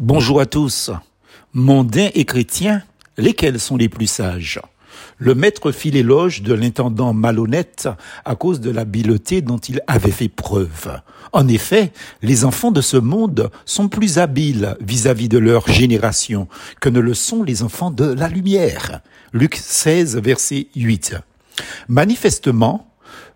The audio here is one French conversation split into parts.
Bonjour à tous. Mondains et chrétiens, lesquels sont les plus sages? Le maître fit l'éloge de l'intendant malhonnête à cause de l'habileté dont il avait fait preuve. En effet, les enfants de ce monde sont plus habiles vis-à-vis de leur génération que ne le sont les enfants de la lumière. Luc 16, verset 8. Manifestement,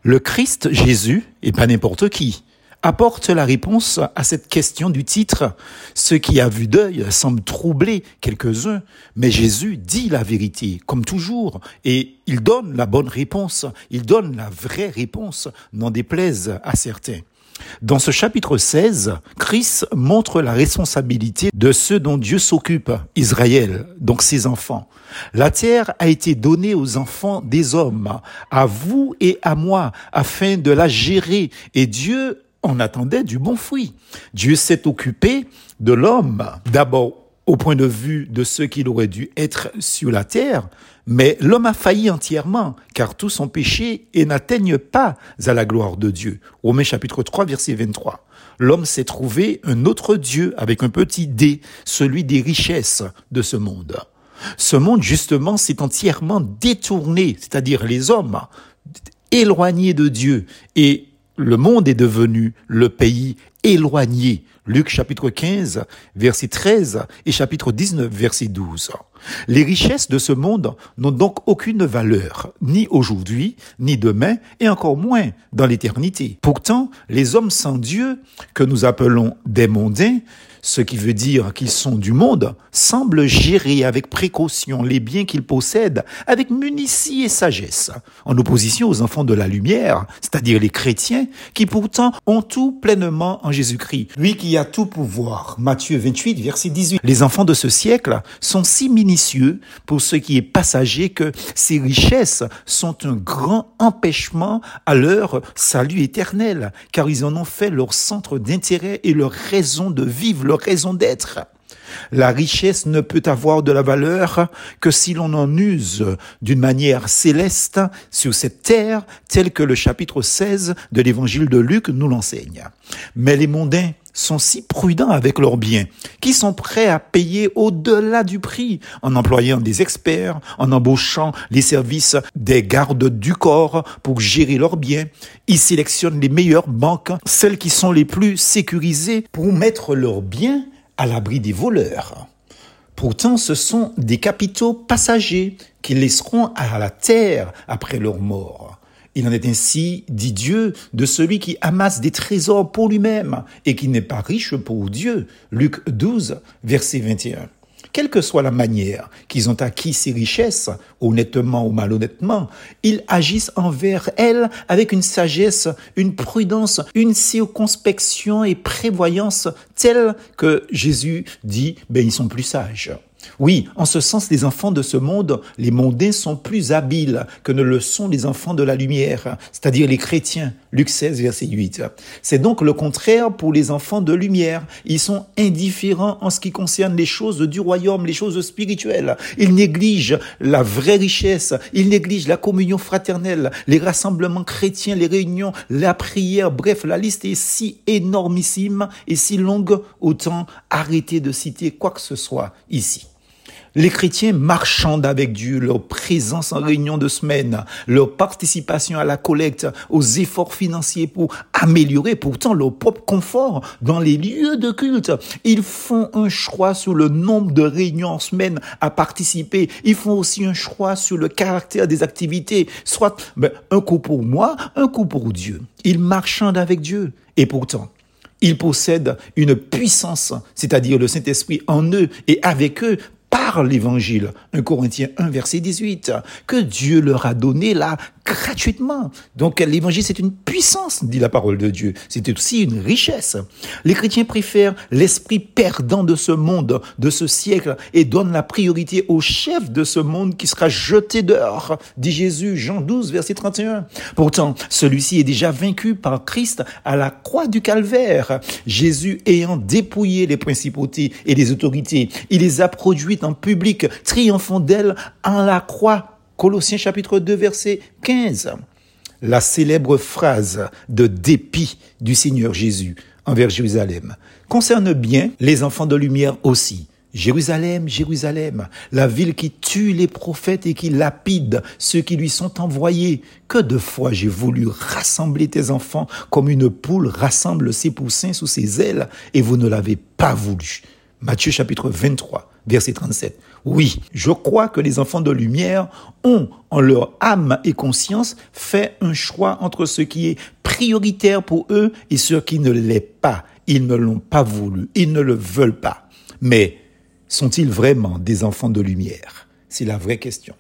le Christ Jésus, et pas n'importe qui, apporte la réponse à cette question du titre. Ce qui a vu d'œil semble troubler quelques-uns, mais Jésus dit la vérité, comme toujours, et il donne la bonne réponse, il donne la vraie réponse, n'en déplaise à certains. Dans ce chapitre 16, Christ montre la responsabilité de ceux dont Dieu s'occupe, Israël, donc ses enfants. La terre a été donnée aux enfants des hommes, à vous et à moi, afin de la gérer, et Dieu on attendait du bon fruit. Dieu s'est occupé de l'homme, d'abord au point de vue de ce qu'il aurait dû être sur la terre, mais l'homme a failli entièrement, car tous ont péché et n'atteignent pas à la gloire de Dieu. Romains chapitre 3, verset 23. L'homme s'est trouvé un autre Dieu avec un petit d, celui des richesses de ce monde. Ce monde, justement, s'est entièrement détourné, c'est-à-dire les hommes, éloignés de Dieu et le monde est devenu le pays éloigné. Luc chapitre 15, verset 13 et chapitre 19, verset 12. Les richesses de ce monde n'ont donc aucune valeur, ni aujourd'hui, ni demain, et encore moins dans l'éternité. Pourtant, les hommes sans Dieu, que nous appelons des mondains, ce qui veut dire qu'ils sont du monde, semblent gérer avec précaution les biens qu'ils possèdent, avec munitie et sagesse, en opposition aux enfants de la lumière, c'est-à-dire les chrétiens, qui pourtant ont tout pleinement en Jésus-Christ, lui qui a tout pouvoir. Matthieu 28, verset 18. Les enfants de ce siècle sont si pour ce qui est passager que ces richesses sont un grand empêchement à leur salut éternel, car ils en ont fait leur centre d'intérêt et leur raison de vivre, raison d'être. La richesse ne peut avoir de la valeur que si l'on en use d'une manière céleste sur cette terre, telle que le chapitre 16 de l'évangile de Luc nous l'enseigne. Mais les mondains sont si prudents avec leurs biens, qu'ils sont prêts à payer au-delà du prix en employant des experts, en embauchant les services des gardes du corps pour gérer leurs biens. Ils sélectionnent les meilleures banques, celles qui sont les plus sécurisées pour mettre leurs biens à l'abri des voleurs. Pourtant, ce sont des capitaux passagers qui laisseront à la terre après leur mort. Il en est ainsi, dit Dieu, de celui qui amasse des trésors pour lui-même et qui n'est pas riche pour Dieu. Luc 12, verset 21 quelle que soit la manière qu'ils ont acquis ces richesses, honnêtement ou malhonnêtement, ils agissent envers elles avec une sagesse, une prudence, une circonspection et prévoyance telle que Jésus dit, ben ils sont plus sages. Oui, en ce sens, les enfants de ce monde, les mondains, sont plus habiles que ne le sont les enfants de la lumière, c'est-à-dire les chrétiens. Luc 16, verset 8. C'est donc le contraire pour les enfants de lumière. Ils sont indifférents en ce qui concerne les choses du royaume, les choses spirituelles. Ils négligent la vraie richesse, ils négligent la communion fraternelle, les rassemblements chrétiens, les réunions, la prière, bref, la liste est si énormissime et si longue, autant arrêter de citer quoi que ce soit ici. Les chrétiens marchandent avec Dieu, leur présence en réunion de semaine, leur participation à la collecte, aux efforts financiers pour améliorer pourtant leur propre confort dans les lieux de culte. Ils font un choix sur le nombre de réunions en semaine à participer. Ils font aussi un choix sur le caractère des activités, soit ben, un coup pour moi, un coup pour Dieu. Ils marchandent avec Dieu. Et pourtant, ils possèdent une puissance, c'est-à-dire le Saint-Esprit en eux et avec eux l'évangile. 1 Corinthiens 1, verset 18, que Dieu leur a donné là gratuitement. Donc l'évangile, c'est une puissance, dit la parole de Dieu. C'est aussi une richesse. Les chrétiens préfèrent l'esprit perdant de ce monde, de ce siècle, et donnent la priorité au chef de ce monde qui sera jeté dehors, dit Jésus, Jean 12, verset 31. Pourtant, celui-ci est déjà vaincu par Christ à la croix du calvaire. Jésus ayant dépouillé les principautés et les autorités, il les a produites en public, triomphant d'elle en la croix. Colossiens chapitre 2 verset 15. La célèbre phrase de dépit du Seigneur Jésus envers Jérusalem concerne bien les enfants de lumière aussi. Jérusalem, Jérusalem, la ville qui tue les prophètes et qui lapide ceux qui lui sont envoyés. Que de fois j'ai voulu rassembler tes enfants comme une poule rassemble ses poussins sous ses ailes et vous ne l'avez pas voulu. Matthieu chapitre 23, verset 37. Oui, je crois que les enfants de lumière ont, en leur âme et conscience, fait un choix entre ce qui est prioritaire pour eux et ce qui ne l'est pas. Ils ne l'ont pas voulu, ils ne le veulent pas. Mais sont-ils vraiment des enfants de lumière? C'est la vraie question.